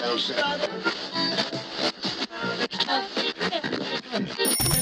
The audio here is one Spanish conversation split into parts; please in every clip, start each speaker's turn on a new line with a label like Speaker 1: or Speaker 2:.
Speaker 1: não o.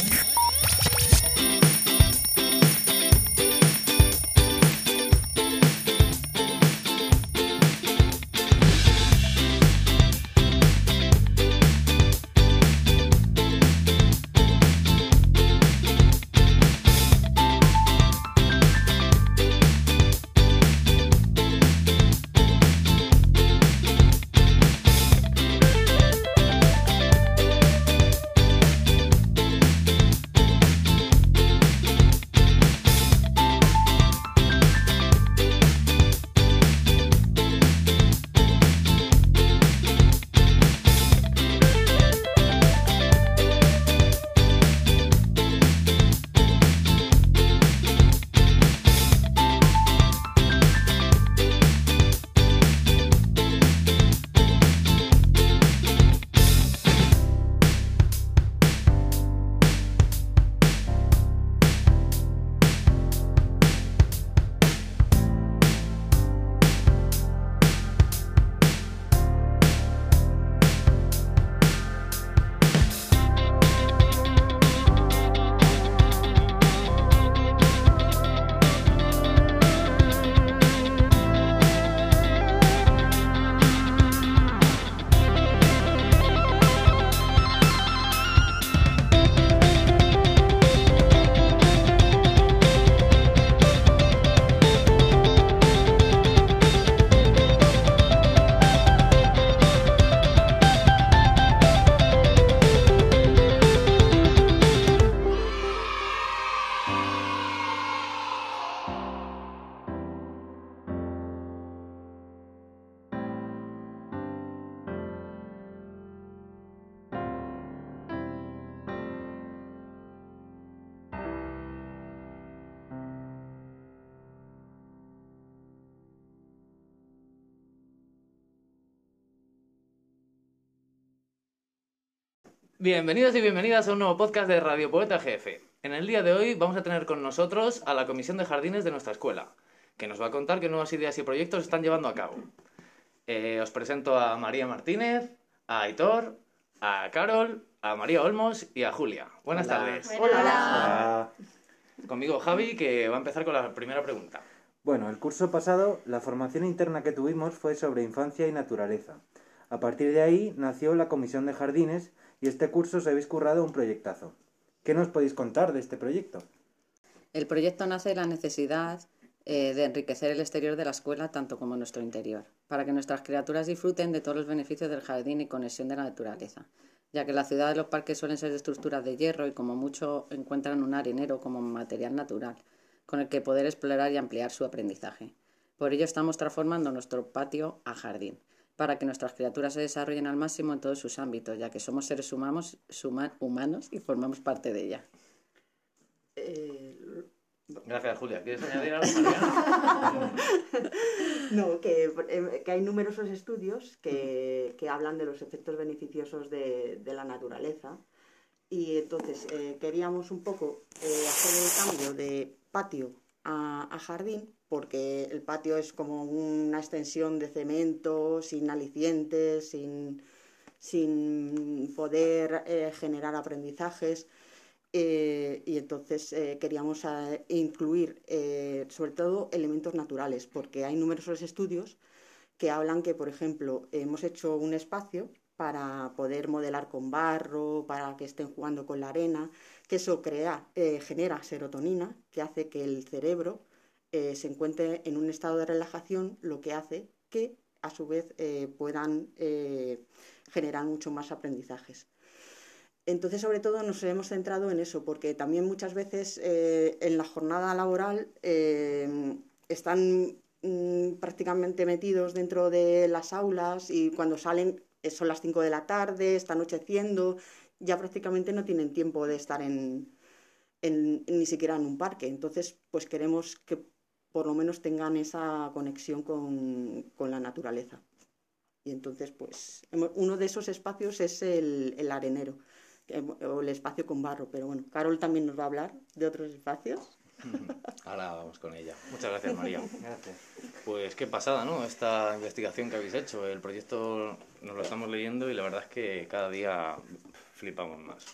Speaker 1: Bienvenidos y bienvenidas a un nuevo podcast de Radio Poeta GF. En el día de hoy vamos a tener con nosotros a la Comisión de Jardines de nuestra escuela, que nos va a contar qué nuevas ideas y proyectos están llevando a cabo. Eh, os presento a María Martínez, a Aitor, a Carol, a María Olmos y a Julia. Buenas tardes.
Speaker 2: Hola.
Speaker 1: Conmigo Javi, que va a empezar con la primera pregunta.
Speaker 3: Bueno, el curso pasado la formación interna que tuvimos fue sobre infancia y naturaleza. A partir de ahí nació la Comisión de Jardines y este curso os habéis currado un proyectazo. ¿Qué nos podéis contar de este proyecto?
Speaker 2: El proyecto nace de la necesidad eh, de enriquecer el exterior de la escuela tanto como nuestro interior, para que nuestras criaturas disfruten de todos los beneficios del jardín y conexión de la naturaleza, ya que la ciudad de los parques suelen ser de estructuras de hierro y como mucho encuentran un arenero como material natural, con el que poder explorar y ampliar su aprendizaje. Por ello estamos transformando nuestro patio a jardín, para que nuestras criaturas se desarrollen al máximo en todos sus ámbitos, ya que somos seres humanos, suma- humanos y formamos parte de ella.
Speaker 4: Eh,
Speaker 1: Gracias, Julia. ¿Quieres añadir algo, María?
Speaker 4: no, que, eh, que hay numerosos estudios que, que hablan de los efectos beneficiosos de, de la naturaleza y entonces eh, queríamos un poco eh, hacer el cambio de patio a, jardín porque el patio es como una extensión de cemento, sin alicientes, sin, sin poder eh, generar aprendizajes. Eh, y entonces eh, queríamos incluir sobre todo elementos naturales, porque hay numerosos estudios que hablan que, por ejemplo, hemos hecho un espacio para poder modelar con barro, para que estén jugando con la arena, que eso crea, eh, genera serotonina, que hace que el cerebro eh, se encuentre en un estado de relajación, lo que hace que a su vez eh, puedan generar mucho más aprendizajes. Entonces, sobre todo, nos hemos centrado en eso, porque también muchas veces en la jornada laboral están mm, prácticamente metidos dentro de las aulas y cuando salen son las 5 de la tarde, está anocheciendo, ya prácticamente no tienen tiempo de estar en, en- ni siquiera en un parque. Entonces, pues queremos que por lo menos tengan esa conexión con, con la naturaleza. Y entonces, pues, hemo- uno de esos espacios es el, el arenero, o el espacio con barro. Pero bueno, Carol también nos va a hablar de otros espacios.
Speaker 1: Ahora vamos con ella. Muchas gracias, María.
Speaker 3: Gracias.
Speaker 1: Pues qué pasada, ¿no? Esta investigación que habéis hecho. El proyecto nos lo estamos leyendo y la verdad es que cada día flipamos más.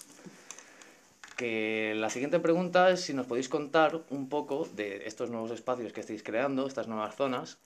Speaker 1: Que la siguiente pregunta es si nos podéis contar un poco de estos nuevos espacios que estáis creando, estas nuevas zonas,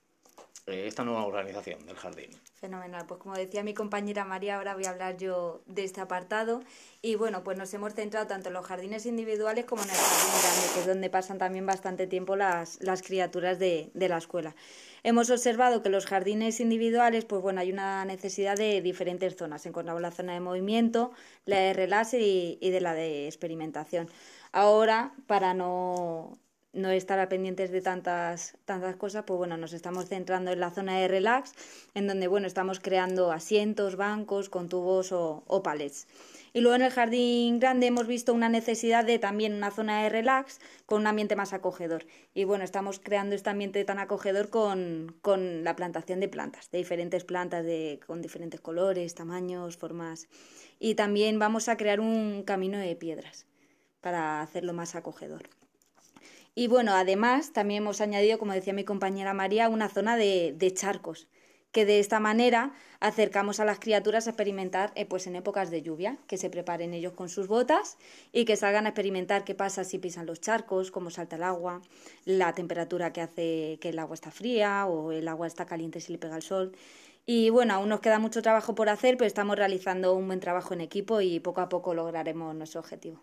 Speaker 1: esta nueva organización del jardín.
Speaker 5: Fenomenal. Pues como decía mi compañera María, ahora voy a hablar yo de este apartado. Y bueno, pues nos hemos centrado tanto en los jardines individuales como en el jardín grande, que es donde pasan también bastante tiempo las, las criaturas de, de la escuela. Hemos observado que los jardines individuales, pues bueno, hay una necesidad de diferentes zonas. Encontramos la zona de movimiento, la de relax y, y de la de experimentación. Ahora, para no, no estar pendientes de tantas, tantas cosas, pues bueno, nos estamos centrando en la zona de relax, en donde bueno, estamos creando asientos, bancos con tubos o, o palets. Y luego en el jardín grande hemos visto una necesidad de también una zona de relax con un ambiente más acogedor. Y bueno, estamos creando este ambiente tan acogedor con, con la plantación de plantas, de diferentes plantas de, con diferentes colores, tamaños, formas. Y también vamos a crear un camino de piedras para hacerlo más acogedor. Y bueno, además también hemos añadido, como decía mi compañera María, una zona de, de charcos, que de esta manera acercamos a las criaturas a experimentar eh, pues en épocas de lluvia, que se preparen ellos con sus botas y que salgan a experimentar qué pasa si pisan los charcos, cómo salta el agua, la temperatura que hace que el agua está fría o el agua está caliente si le pega el sol. Y bueno, aún nos queda mucho trabajo por hacer, pero estamos realizando un buen trabajo en equipo y poco a poco lograremos nuestro objetivo.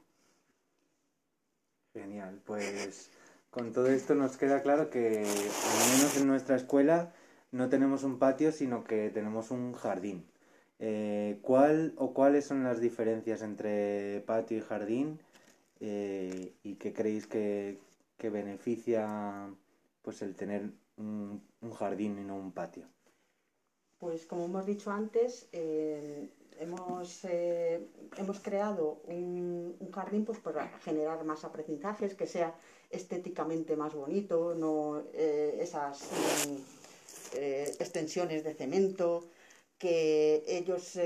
Speaker 3: Genial, pues con todo esto nos queda claro que al menos en nuestra escuela no tenemos un patio, sino que tenemos un jardín. Eh, ¿Cuál o cuáles son las diferencias entre patio y jardín? Eh, ¿Y qué creéis que, beneficia pues el tener un, un jardín y no un patio?
Speaker 4: Pues como hemos dicho antes, eh, hemos, eh, hemos creado un, jardín pues, para generar más aprendizajes, que sea estéticamente más bonito, no eh, esas mm, eh, extensiones de cemento, que ellos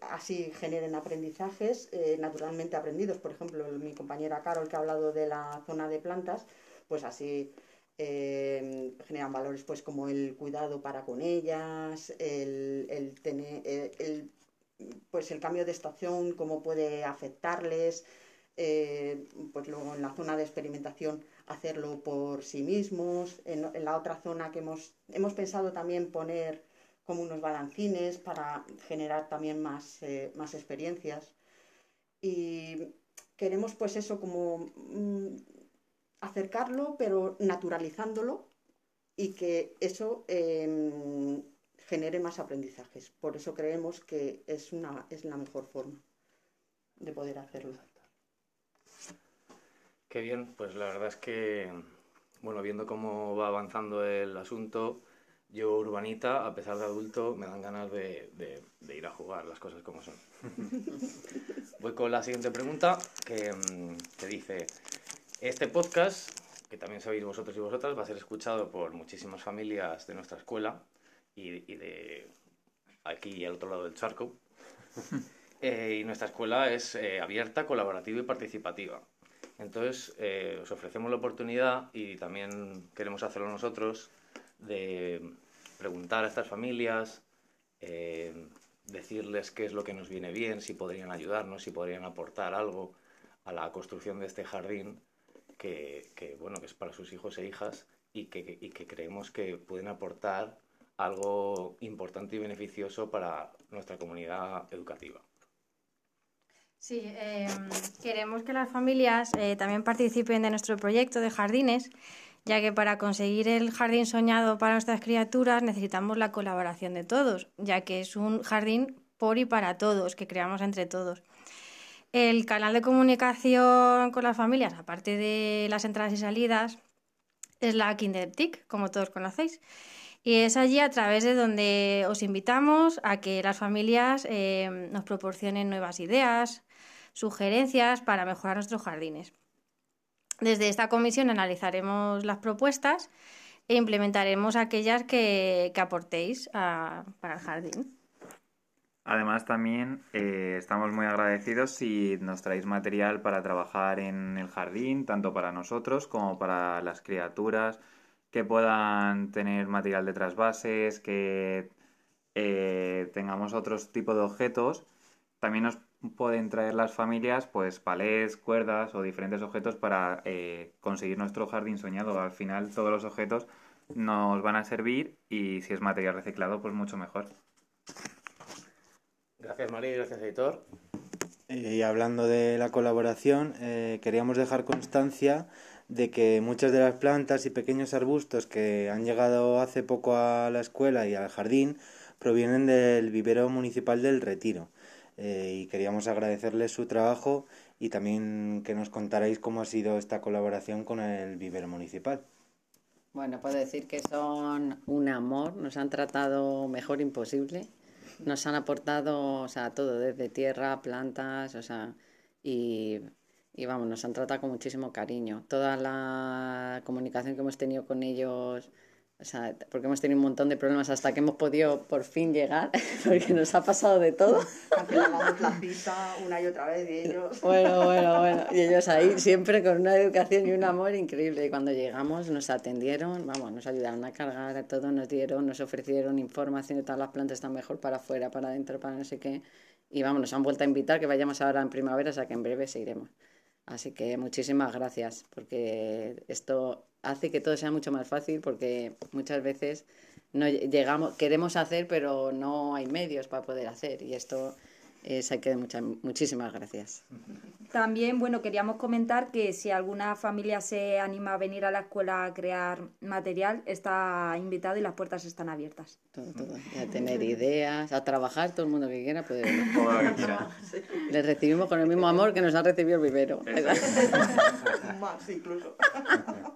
Speaker 4: así generen aprendizajes naturalmente aprendidos. Por ejemplo, mi compañera Carol, que ha hablado de la zona de plantas, pues así generan valores pues como el cuidado para con ellas, el, tener el, pues el cambio de estación, cómo puede afectarles, eh, pues luego en la zona de experimentación hacerlo por sí mismos, en, la otra zona que hemos, hemos pensado también poner como unos balancines para generar también más, eh, más experiencias. Y queremos pues eso como mm, acercarlo, pero naturalizándolo y que eso eh, genere más aprendizajes. Por eso creemos que es, una, es la mejor forma de poder hacerlo.
Speaker 1: Qué bien, pues la verdad es que, bueno, viendo cómo va avanzando el asunto, yo urbanita, a pesar de adulto, me dan ganas de, de- de ir a jugar las cosas como son. Voy con la siguiente pregunta, que, mm, que dice, este podcast, que también sabéis vosotros y vosotras, va a ser escuchado por muchísimas familias de nuestra escuela y, y de aquí y al otro lado del charco. Eh, y nuestra escuela es eh, abierta, colaborativa y participativa. Entonces, eh, os ofrecemos la oportunidad y también queremos hacerlo nosotros de preguntar a estas familias, eh, decirles qué es lo que nos viene bien, si podrían ayudarnos, si podrían aportar algo a la construcción de este jardín que, que, bueno, que es para sus hijos e hijas y que, y que creemos que pueden aportar algo importante y beneficioso para nuestra comunidad educativa.
Speaker 6: Sí, eh, queremos que las familias eh, también participen de nuestro proyecto de jardines, ya que para conseguir el jardín soñado para nuestras criaturas necesitamos la colaboración de todos, ya que es un jardín por y para todos, que creamos entre todos. El canal de comunicación con las familias, aparte de las entradas y salidas, es la Kindertic, como todos conocéis. Y es allí a través de donde os invitamos a que las familias eh, nos proporcionen nuevas ideas, sugerencias para mejorar nuestros jardines. Desde esta comisión analizaremos las propuestas e implementaremos aquellas que, que aportéis para el jardín.
Speaker 7: Además también eh, estamos muy agradecidos si nos traéis material para trabajar en el jardín, tanto para nosotros como para las criaturas, que puedan tener material de trasvases, que eh, tengamos otros tipos de objetos. También nos pueden traer las familias pues palés, cuerdas o diferentes objetos para eh, conseguir nuestro jardín soñado. Al final todos los objetos nos van a servir y si es material reciclado pues mucho mejor.
Speaker 1: Gracias María y gracias editor.
Speaker 3: Eh, y hablando de la colaboración, eh, queríamos dejar constancia de que muchas de las plantas y pequeños arbustos que han llegado hace poco a la escuela y al jardín provienen del vivero municipal del Retiro. Eh, y queríamos agradecerles su trabajo y también que nos contarais cómo ha sido esta colaboración con el vivero municipal.
Speaker 2: Bueno, puedo decir que son un amor, nos han tratado mejor imposible nos han aportado, o sea, todo, desde tierra, plantas, o sea, y, y vamos, nos han tratado con muchísimo cariño. Toda la comunicación que hemos tenido con ellos o sea, porque hemos tenido un montón de problemas hasta que hemos podido por fin llegar, porque nos ha pasado de todo.
Speaker 4: Cancelamos la cita una y otra vez y ellos...
Speaker 2: Bueno, bueno, bueno. Y ellos ahí siempre con una educación y un amor increíble. Y cuando llegamos nos atendieron, vamos, nos ayudaron a cargar a todo, nos dieron, nos ofrecieron información de todas las plantas están mejor para afuera, para adentro, para no sé qué. Y vamos, nos han vuelto a invitar que vayamos ahora en primavera, o sea que en breve seguiremos. Así que muchísimas gracias, porque esto hace que todo sea mucho más fácil, porque muchas veces no llegamos, queremos hacer, pero no hay medios para poder hacer. Y esto es hay que muchas, muchísimas gracias.
Speaker 5: También, bueno, queríamos comentar que si alguna familia se anima a venir a la escuela a crear material, está invitado y las puertas están abiertas.
Speaker 2: Todo, todo. a tener ideas, a trabajar, todo el mundo que quiera puede venir. Les recibimos con el mismo amor que nos ha recibido el vivero.
Speaker 4: Más incluso.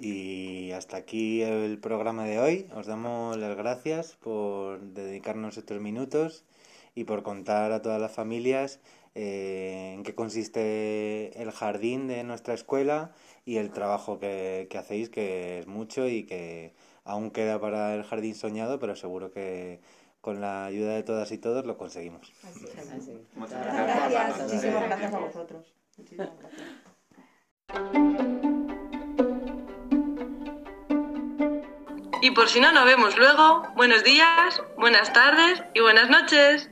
Speaker 3: Y hasta aquí el programa de hoy. Os damos las gracias por dedicarnos estos minutos y por contar a todas las familias eh, en qué consiste el jardín de nuestra escuela y el trabajo que, que hacéis, que es mucho y que aún queda para el jardín soñado, pero seguro que con la ayuda de todas y todos lo conseguimos.
Speaker 4: Muchas gracias. Muchísimas gracias a vosotros. Muchísimas gracias.
Speaker 8: Y por si no nos vemos luego, buenos días, buenas tardes y buenas noches.